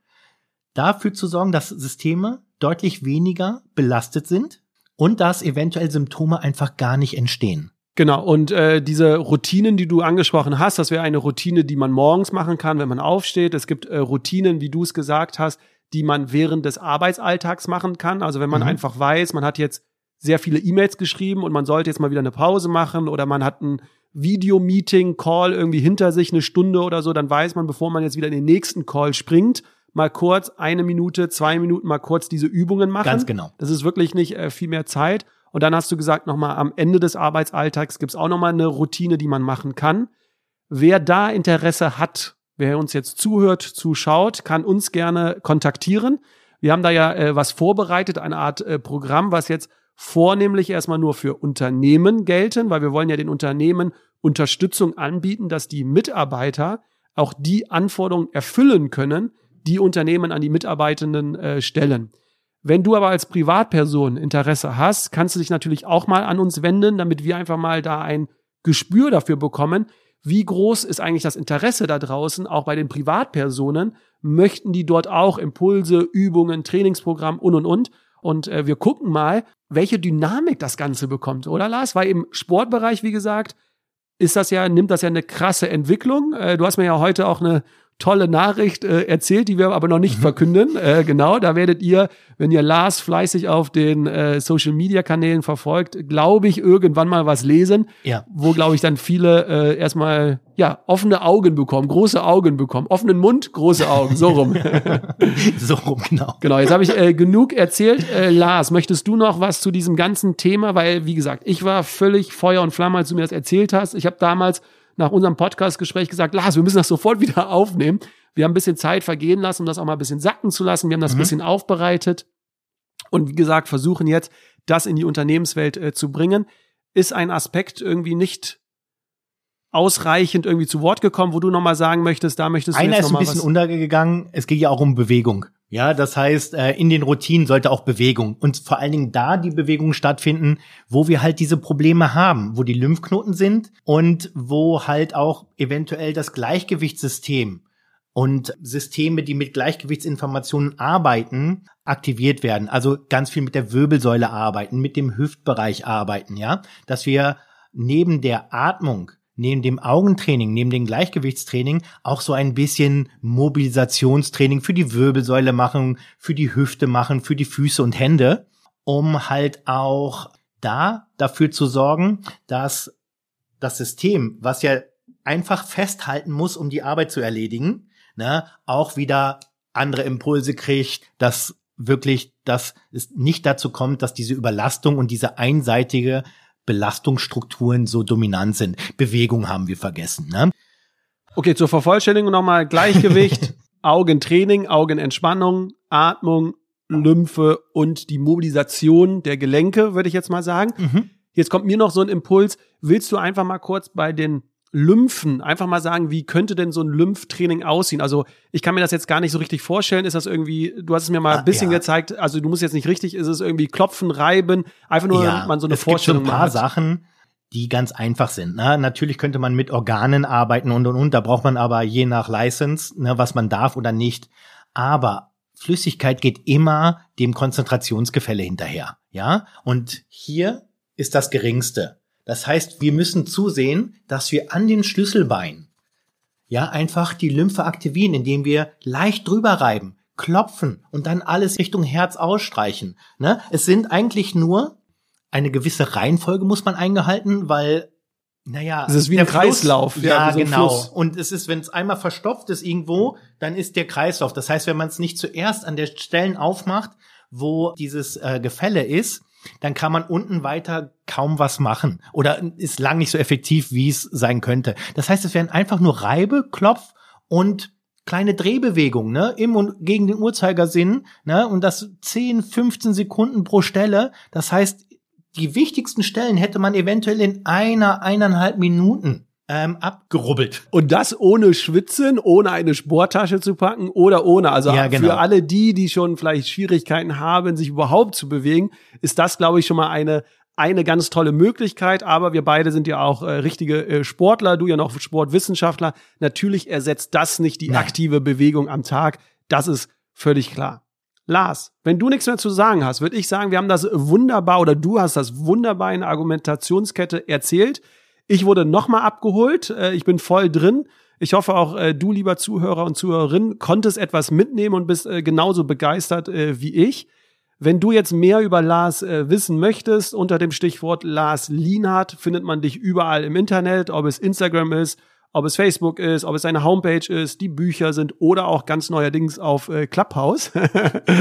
dafür zu sorgen, dass Systeme deutlich weniger belastet sind und dass eventuell Symptome einfach gar nicht entstehen. Genau, und äh, diese Routinen, die du angesprochen hast, das wäre eine Routine, die man morgens machen kann, wenn man aufsteht. Es gibt äh, Routinen, wie du es gesagt hast, die man während des Arbeitsalltags machen kann. Also wenn man mhm. einfach weiß, man hat jetzt sehr viele E-Mails geschrieben und man sollte jetzt mal wieder eine Pause machen oder man hat ein Video-Meeting, Call irgendwie hinter sich, eine Stunde oder so, dann weiß man, bevor man jetzt wieder in den nächsten Call springt, mal kurz eine Minute, zwei Minuten mal kurz diese Übungen machen. Ganz genau. Das ist wirklich nicht äh, viel mehr Zeit. Und dann hast du gesagt, nochmal am Ende des Arbeitsalltags gibt's auch nochmal eine Routine, die man machen kann. Wer da Interesse hat, wer uns jetzt zuhört, zuschaut, kann uns gerne kontaktieren. Wir haben da ja äh, was vorbereitet, eine Art äh, Programm, was jetzt vornehmlich erstmal nur für Unternehmen gelten, weil wir wollen ja den Unternehmen Unterstützung anbieten, dass die Mitarbeiter auch die Anforderungen erfüllen können, die Unternehmen an die Mitarbeitenden äh, stellen. Wenn du aber als Privatperson Interesse hast, kannst du dich natürlich auch mal an uns wenden, damit wir einfach mal da ein Gespür dafür bekommen, wie groß ist eigentlich das Interesse da draußen, auch bei den Privatpersonen, möchten die dort auch Impulse, Übungen, Trainingsprogramm und und und. Und äh, wir gucken mal, welche Dynamik das Ganze bekommt, oder Lars? Weil im Sportbereich, wie gesagt, ist das ja, nimmt das ja eine krasse Entwicklung. Äh, du hast mir ja heute auch eine tolle Nachricht äh, erzählt, die wir aber noch nicht mhm. verkünden. Äh, genau, da werdet ihr, wenn ihr Lars fleißig auf den äh, Social Media Kanälen verfolgt, glaube ich, irgendwann mal was lesen, ja. wo, glaube ich, dann viele äh, erstmal ja offene Augen bekommen, große Augen bekommen, offenen Mund, große Augen, so rum. so rum, genau. Genau, jetzt habe ich äh, genug erzählt. Äh, Lars, möchtest du noch was zu diesem ganzen Thema? Weil, wie gesagt, ich war völlig Feuer und Flamme, als du mir das erzählt hast. Ich habe damals nach unserem Podcast-Gespräch gesagt, Lars, wir müssen das sofort wieder aufnehmen. Wir haben ein bisschen Zeit vergehen lassen, um das auch mal ein bisschen sacken zu lassen. Wir haben das mhm. ein bisschen aufbereitet und wie gesagt, versuchen jetzt, das in die Unternehmenswelt äh, zu bringen. Ist ein Aspekt irgendwie nicht ausreichend irgendwie zu Wort gekommen, wo du nochmal sagen möchtest, da möchtest du Einer jetzt ist ein bisschen untergegangen. Es geht ja auch um Bewegung. Ja, das heißt, äh, in den Routinen sollte auch Bewegung und vor allen Dingen da die Bewegung stattfinden, wo wir halt diese Probleme haben, wo die Lymphknoten sind und wo halt auch eventuell das Gleichgewichtssystem und Systeme, die mit Gleichgewichtsinformationen arbeiten, aktiviert werden. Also ganz viel mit der Wirbelsäule arbeiten, mit dem Hüftbereich arbeiten, ja, dass wir neben der Atmung neben dem Augentraining, neben dem Gleichgewichtstraining auch so ein bisschen Mobilisationstraining für die Wirbelsäule machen, für die Hüfte machen, für die Füße und Hände, um halt auch da dafür zu sorgen, dass das System, was ja einfach festhalten muss, um die Arbeit zu erledigen, ne, auch wieder andere Impulse kriegt, dass wirklich, dass es nicht dazu kommt, dass diese Überlastung und diese einseitige Belastungsstrukturen so dominant sind. Bewegung haben wir vergessen. Ne? Okay, zur Vervollständigung nochmal Gleichgewicht, Augentraining, Augenentspannung, Atmung, Lymphe und die Mobilisation der Gelenke, würde ich jetzt mal sagen. Mhm. Jetzt kommt mir noch so ein Impuls. Willst du einfach mal kurz bei den Lymphen einfach mal sagen, wie könnte denn so ein Lymphtraining aussehen? Also ich kann mir das jetzt gar nicht so richtig vorstellen. Ist das irgendwie, du hast es mir mal ein ah, bisschen ja. gezeigt, also du musst jetzt nicht richtig, ist es irgendwie klopfen, reiben, einfach nur, ja, man so eine es Vorstellung gibt so ein paar hat. Sachen, die ganz einfach sind. Ne? Natürlich könnte man mit Organen arbeiten und und und, da braucht man aber je nach License, ne, was man darf oder nicht. Aber Flüssigkeit geht immer dem Konzentrationsgefälle hinterher. Ja, und hier ist das geringste. Das heißt, wir müssen zusehen, dass wir an den Schlüsselbeinen ja einfach die Lymphe aktivieren, indem wir leicht drüber reiben, klopfen und dann alles Richtung Herz ausstreichen. Ne? Es sind eigentlich nur eine gewisse Reihenfolge muss man eingehalten, weil naja, es ist wie ein Fluss, Kreislauf. Ja, ja so genau. Fluss. Und es ist, wenn es einmal verstopft ist irgendwo, dann ist der Kreislauf. Das heißt, wenn man es nicht zuerst an der Stellen aufmacht, wo dieses äh, Gefälle ist, dann kann man unten weiter kaum was machen oder ist lang nicht so effektiv, wie es sein könnte. Das heißt, es werden einfach nur Reibe, Klopf und kleine Drehbewegungen, ne, im und gegen den Uhrzeigersinn, ne, und das 10, 15 Sekunden pro Stelle. Das heißt, die wichtigsten Stellen hätte man eventuell in einer, eineinhalb Minuten ähm, abgerubbelt. Und das ohne Schwitzen, ohne eine Sporttasche zu packen oder ohne. Also Ja, genau. für alle die, die schon vielleicht Schwierigkeiten haben, sich überhaupt zu bewegen, ist das, glaube ich, schon mal eine eine ganz tolle Möglichkeit, aber wir beide sind ja auch äh, richtige äh, Sportler, du ja noch Sportwissenschaftler. Natürlich ersetzt das nicht die Nein. aktive Bewegung am Tag. Das ist völlig klar. Lars, wenn du nichts mehr zu sagen hast, würde ich sagen, wir haben das wunderbar oder du hast das wunderbar in der Argumentationskette erzählt. Ich wurde nochmal abgeholt. Äh, ich bin voll drin. Ich hoffe auch äh, du, lieber Zuhörer und Zuhörerin, konntest etwas mitnehmen und bist äh, genauso begeistert äh, wie ich. Wenn du jetzt mehr über Lars äh, wissen möchtest, unter dem Stichwort Lars Lienhardt findet man dich überall im Internet, ob es Instagram ist, ob es Facebook ist, ob es eine Homepage ist, die Bücher sind oder auch ganz neuerdings auf äh, Clubhouse.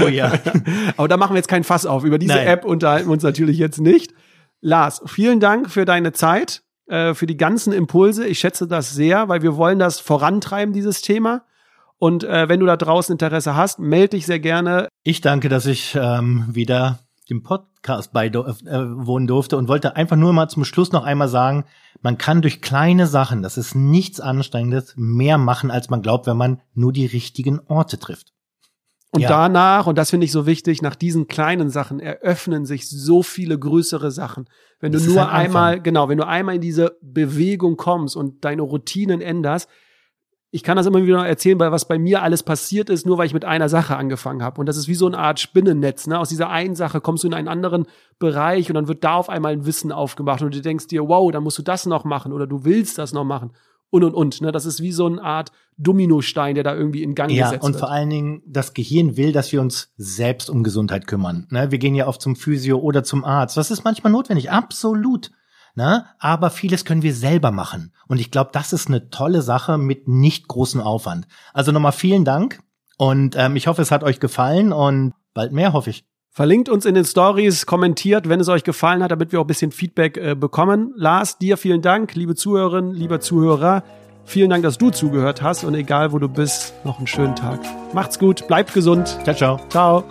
Oh ja. Aber da machen wir jetzt kein Fass auf. Über diese Nein. App unterhalten wir uns natürlich jetzt nicht. Lars, vielen Dank für deine Zeit, äh, für die ganzen Impulse. Ich schätze das sehr, weil wir wollen das vorantreiben, dieses Thema. Und äh, wenn du da draußen Interesse hast, melde dich sehr gerne. Ich danke, dass ich ähm, wieder dem Podcast beiwohnen durfte und wollte einfach nur mal zum Schluss noch einmal sagen, man kann durch kleine Sachen, das ist nichts Anstrengendes, mehr machen, als man glaubt, wenn man nur die richtigen Orte trifft. Und Ja. danach, und das finde ich so wichtig, nach diesen kleinen Sachen eröffnen sich so viele größere Sachen. Wenn du Das ist nur ein Anfang. einmal, genau, wenn du einmal in diese Bewegung kommst und deine Routinen änderst, ich kann das immer wieder erzählen, weil was bei mir alles passiert ist, nur weil ich mit einer Sache angefangen habe. Und das ist wie so eine Art Spinnennetz. Ne? Aus dieser einen Sache kommst du in einen anderen Bereich und dann wird da auf einmal ein Wissen aufgemacht und du denkst dir, wow, dann musst du das noch machen oder du willst das noch machen. Und und und. Ne? Das ist wie so eine Art Dominostein, der da irgendwie in Gang Ja, gesetzt und wird. vor allen Dingen, das Gehirn will, dass wir uns selbst um Gesundheit kümmern. Ne? Wir gehen ja oft zum Physio oder zum Arzt. Das ist manchmal notwendig, absolut. Ne? Aber vieles können wir selber machen. Und ich glaube, das ist eine tolle Sache mit nicht großem Aufwand. Also nochmal vielen Dank. Und ähm, ich hoffe, es hat euch gefallen und bald mehr, hoffe ich. Verlinkt uns in den Stories, kommentiert, wenn es euch gefallen hat, damit wir auch ein bisschen Feedback äh, bekommen. Lars, dir vielen Dank, liebe Zuhörerinnen, lieber Zuhörer. Vielen Dank, dass du zugehört hast und egal wo du bist, noch einen schönen Tag. Macht's gut, bleibt gesund. Ciao, ciao. Ciao.